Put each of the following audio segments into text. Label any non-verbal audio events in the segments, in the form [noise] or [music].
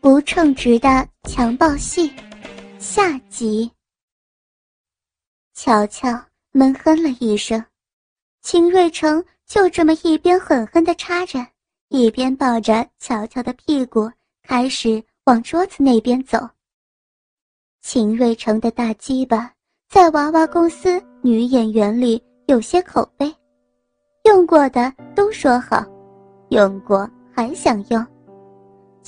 不称职的强暴戏下集。乔乔闷哼了一声，秦瑞成就这么一边狠狠的插着，一边抱着乔乔的屁股，开始往桌子那边走。秦瑞成的大鸡巴在娃娃公司女演员里有些口碑，用过的都说好，用过还想用。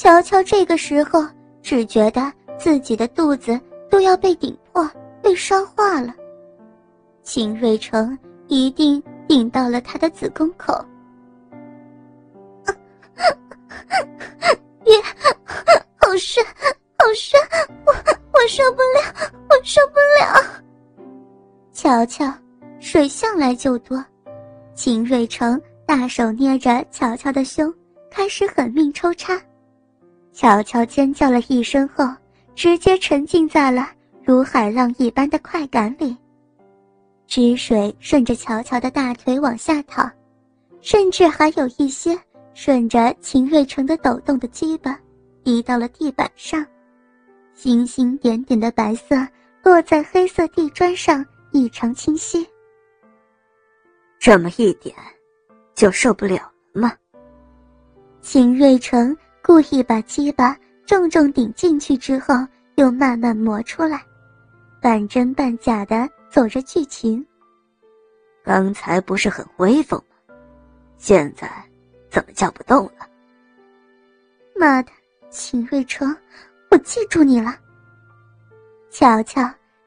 乔乔这个时候只觉得自己的肚子都要被顶破、被烧化了。秦瑞成一定顶到了他的子宫口。[laughs] 别，好深，好深，我我受不了，我受不了。乔乔，水向来就多。秦瑞成大手捏着乔乔的胸，开始狠命抽插。乔乔尖叫了一声后，直接沉浸在了如海浪一般的快感里。汁水顺着乔乔的大腿往下淌，甚至还有一些顺着秦瑞成的抖动的鸡巴，滴到了地板上。星星点点的白色落在黑色地砖上，异常清晰。这么一点，就受不了了吗？秦瑞成。故意把鸡巴重重顶进去之后，又慢慢磨出来，半真半假的走着剧情。刚才不是很威风吗？现在怎么叫不动了？妈的，秦瑞成，我记住你了。乔乔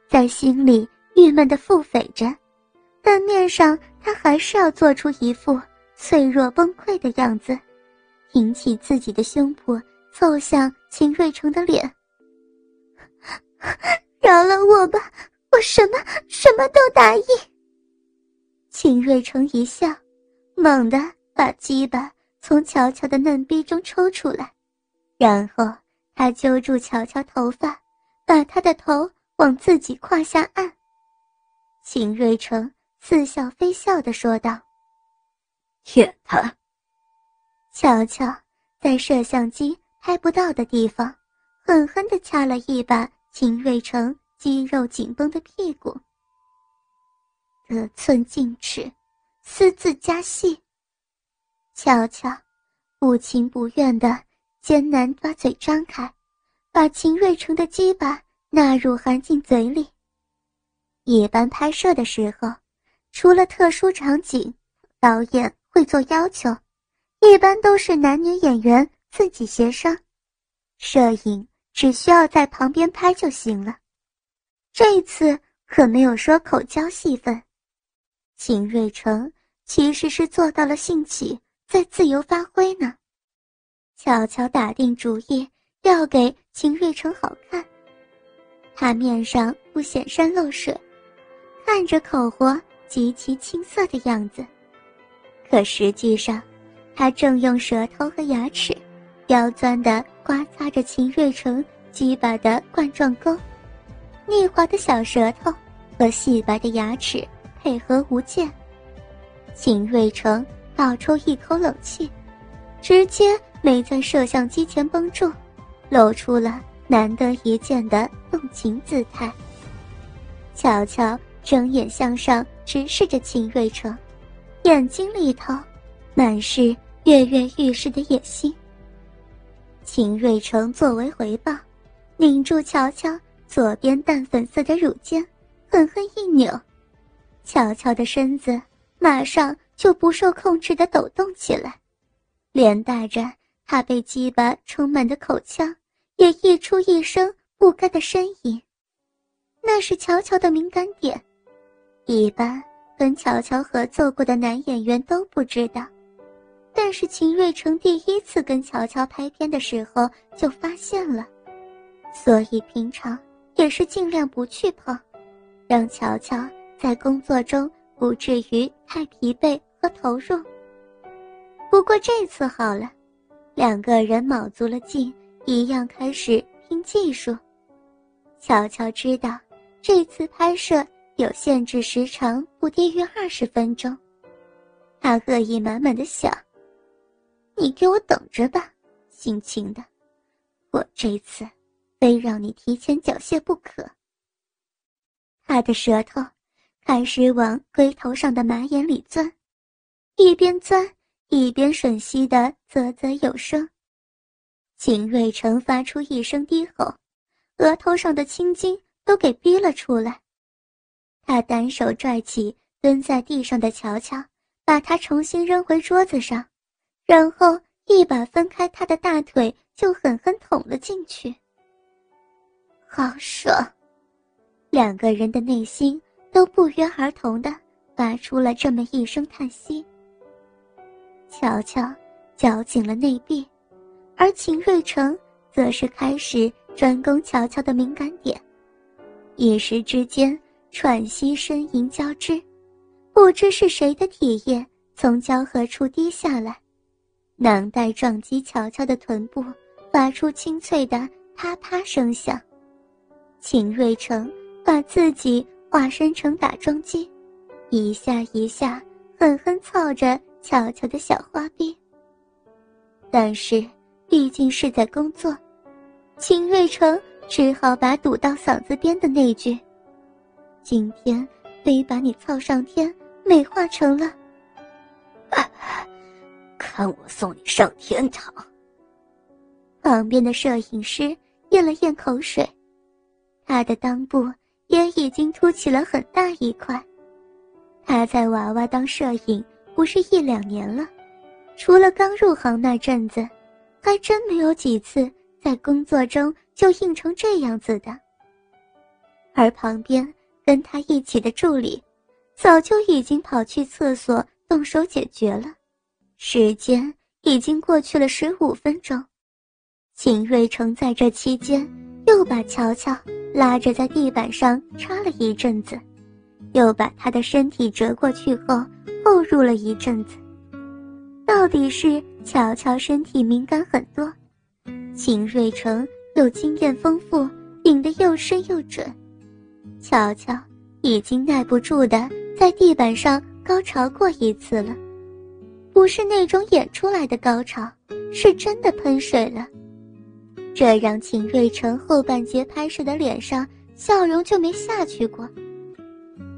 在心里郁闷的腹诽着，但面上他还是要做出一副脆弱崩溃的样子。挺起自己的胸脯，凑向秦瑞成的脸。饶了我吧，我什么什么都答应。秦瑞成一笑，猛地把鸡巴从乔乔的嫩逼中抽出来，然后他揪住乔乔头发，把她的头往自己胯下按。秦瑞成似笑非笑的说道：“舔他。”乔乔在摄像机拍不到的地方，狠狠地掐了一把秦瑞成肌肉紧绷的屁股。得寸进尺，私自加戏。乔乔不情不愿地艰难把嘴张开，把秦瑞成的鸡巴纳入含进嘴里。一般拍摄的时候，除了特殊场景，导演会做要求。一般都是男女演员自己协商，摄影只需要在旁边拍就行了。这次可没有说口交戏份，秦瑞成其实是做到了兴起，在自由发挥呢。悄悄打定主意要给秦瑞成好看，他面上不显山露水，看着口活极其青涩的样子，可实际上。他正用舌头和牙齿，刁钻地刮擦着秦瑞成鸡巴的冠状沟，腻滑的小舌头和细白的牙齿配合无间。秦瑞成倒抽一口冷气，直接没在摄像机前绷住，露出了难得一见的动情姿态。乔乔睁眼向上直视着秦瑞成，眼睛里头。满是跃跃欲试的野心。秦瑞成作为回报，拧住乔乔左边淡粉色的乳尖，狠狠一扭，乔乔的身子马上就不受控制的抖动起来，连带着他被鸡巴充满的口腔也溢出一声不甘的呻吟。那是乔乔的敏感点，一般跟乔乔合作过的男演员都不知道。但是秦瑞成第一次跟乔乔拍片的时候就发现了，所以平常也是尽量不去碰，让乔乔在工作中不至于太疲惫和投入。不过这次好了，两个人卯足了劲，一样开始拼技术。乔乔知道这次拍摄有限制时长，不低于二十分钟，他恶意满满的想。你给我等着吧，姓秦的，我这次非让你提前缴械不可。他的舌头开始往龟头上的马眼里钻，一边钻一边吮吸的啧啧有声。秦瑞成发出一声低吼，额头上的青筋都给逼了出来。他单手拽起蹲在地上的乔乔，把他重新扔回桌子上，然后一把分开他的大腿，就狠狠捅了进去。好爽！两个人的内心都不约而同的发出了这么一声叹息。乔乔绞紧了内壁，而秦瑞成则是开始专攻乔乔的敏感点，一时之间喘息呻吟交织，不知是谁的体液从交合处滴下来，囊袋撞击乔乔的臀部，发出清脆的啪啪声响。秦瑞成。把自己化身成打桩机，一下一下狠狠操着乔乔的小花臂。但是毕竟是在工作，秦瑞成只好把堵到嗓子边的那句：“今天非把你操上天”美化成了：“ [laughs] 看我送你上天堂。”旁边的摄影师咽了咽口水，他的裆部。也已经凸起了很大一块。他在娃娃当摄影不是一两年了，除了刚入行那阵子，还真没有几次在工作中就硬成这样子的。而旁边跟他一起的助理，早就已经跑去厕所动手解决了。时间已经过去了十五分钟，秦瑞成在这期间又把乔乔。拉着在地板上插了一阵子，又把他的身体折过去后后入了一阵子。到底是乔乔身体敏感很多，秦瑞成又经验丰富，顶得又深又准。乔乔已经耐不住的在地板上高潮过一次了，不是那种演出来的高潮，是真的喷水了。这让秦瑞成后半截拍摄的脸上笑容就没下去过。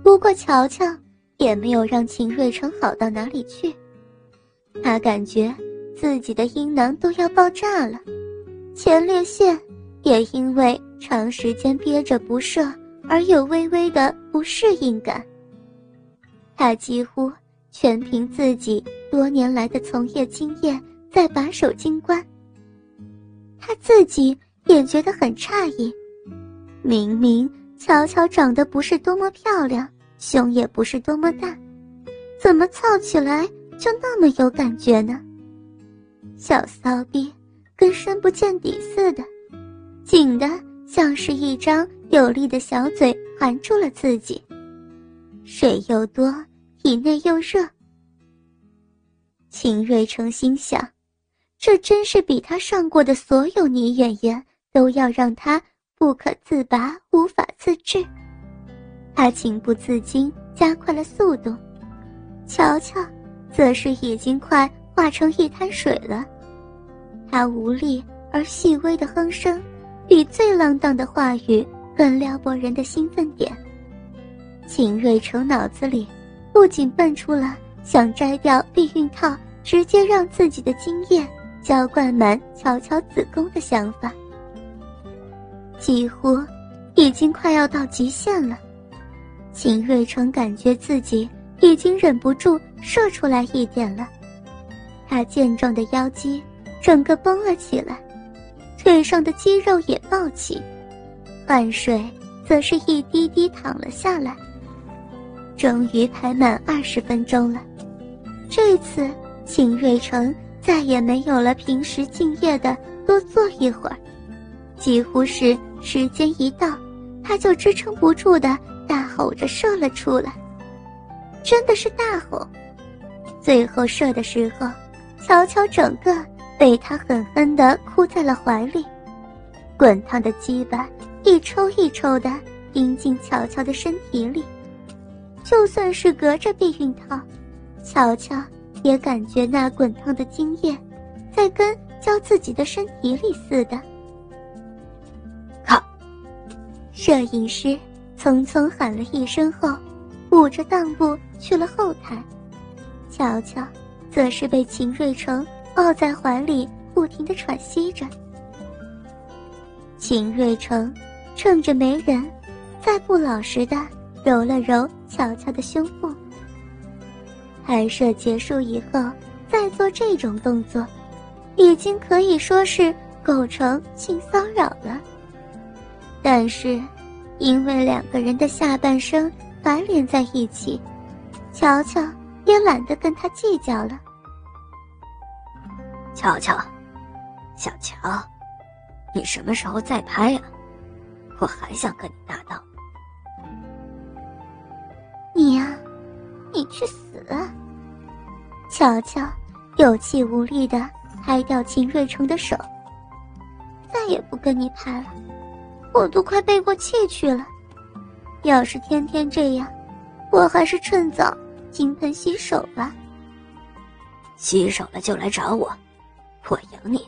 不过乔乔也没有让秦瑞成好到哪里去，他感觉自己的阴囊都要爆炸了，前列腺也因为长时间憋着不射而有微微的不适应感。他几乎全凭自己多年来的从业经验在把守金关。他自己也觉得很诧异，明明乔乔长得不是多么漂亮，胸也不是多么大，怎么操起来就那么有感觉呢？小骚逼跟深不见底似的，紧的像是一张有力的小嘴含住了自己，水又多，体内又热。秦瑞成心想。这真是比他上过的所有女演员都要让他不可自拔、无法自制。他情不自禁加快了速度，乔乔则是已经快化成一滩水了。他无力而细微的哼声，比最浪荡的话语更撩拨人的兴奋点。秦瑞成脑子里不仅蹦出了想摘掉避孕套，直接让自己的精液。浇灌满乔乔子宫的想法，几乎已经快要到极限了。秦瑞成感觉自己已经忍不住射出来一点了，他健壮的腰肌整个绷了起来，腿上的肌肉也暴起，汗水则是一滴滴淌了下来。终于排满二十分钟了，这次秦瑞成。再也没有了平时敬业的多坐一会儿，几乎是时间一到，他就支撑不住的大吼着射了出来。真的是大吼，最后射的时候，乔乔整个被他狠狠的哭在了怀里，滚烫的鸡巴一抽一抽的钉进乔乔的身体里，就算是隔着避孕套，乔乔。也感觉那滚烫的精液，在跟浇自己的身体里似的，靠摄影师匆匆喊了一声后，捂着裆部去了后台。乔乔则是被秦瑞成抱在怀里，不停的喘息着。秦瑞成趁着没人，再不老实的揉了揉乔乔的胸部。拍摄结束以后，再做这种动作，已经可以说是构成性骚扰了。但是，因为两个人的下半身反连在一起，乔乔也懒得跟他计较了。乔乔，小乔，你什么时候再拍啊？我还想跟你搭档。你去死！乔乔有气无力的拍掉秦瑞成的手，再也不跟你拍了，我都快背过气去了。要是天天这样，我还是趁早金盆洗手吧。洗手了就来找我，我养你。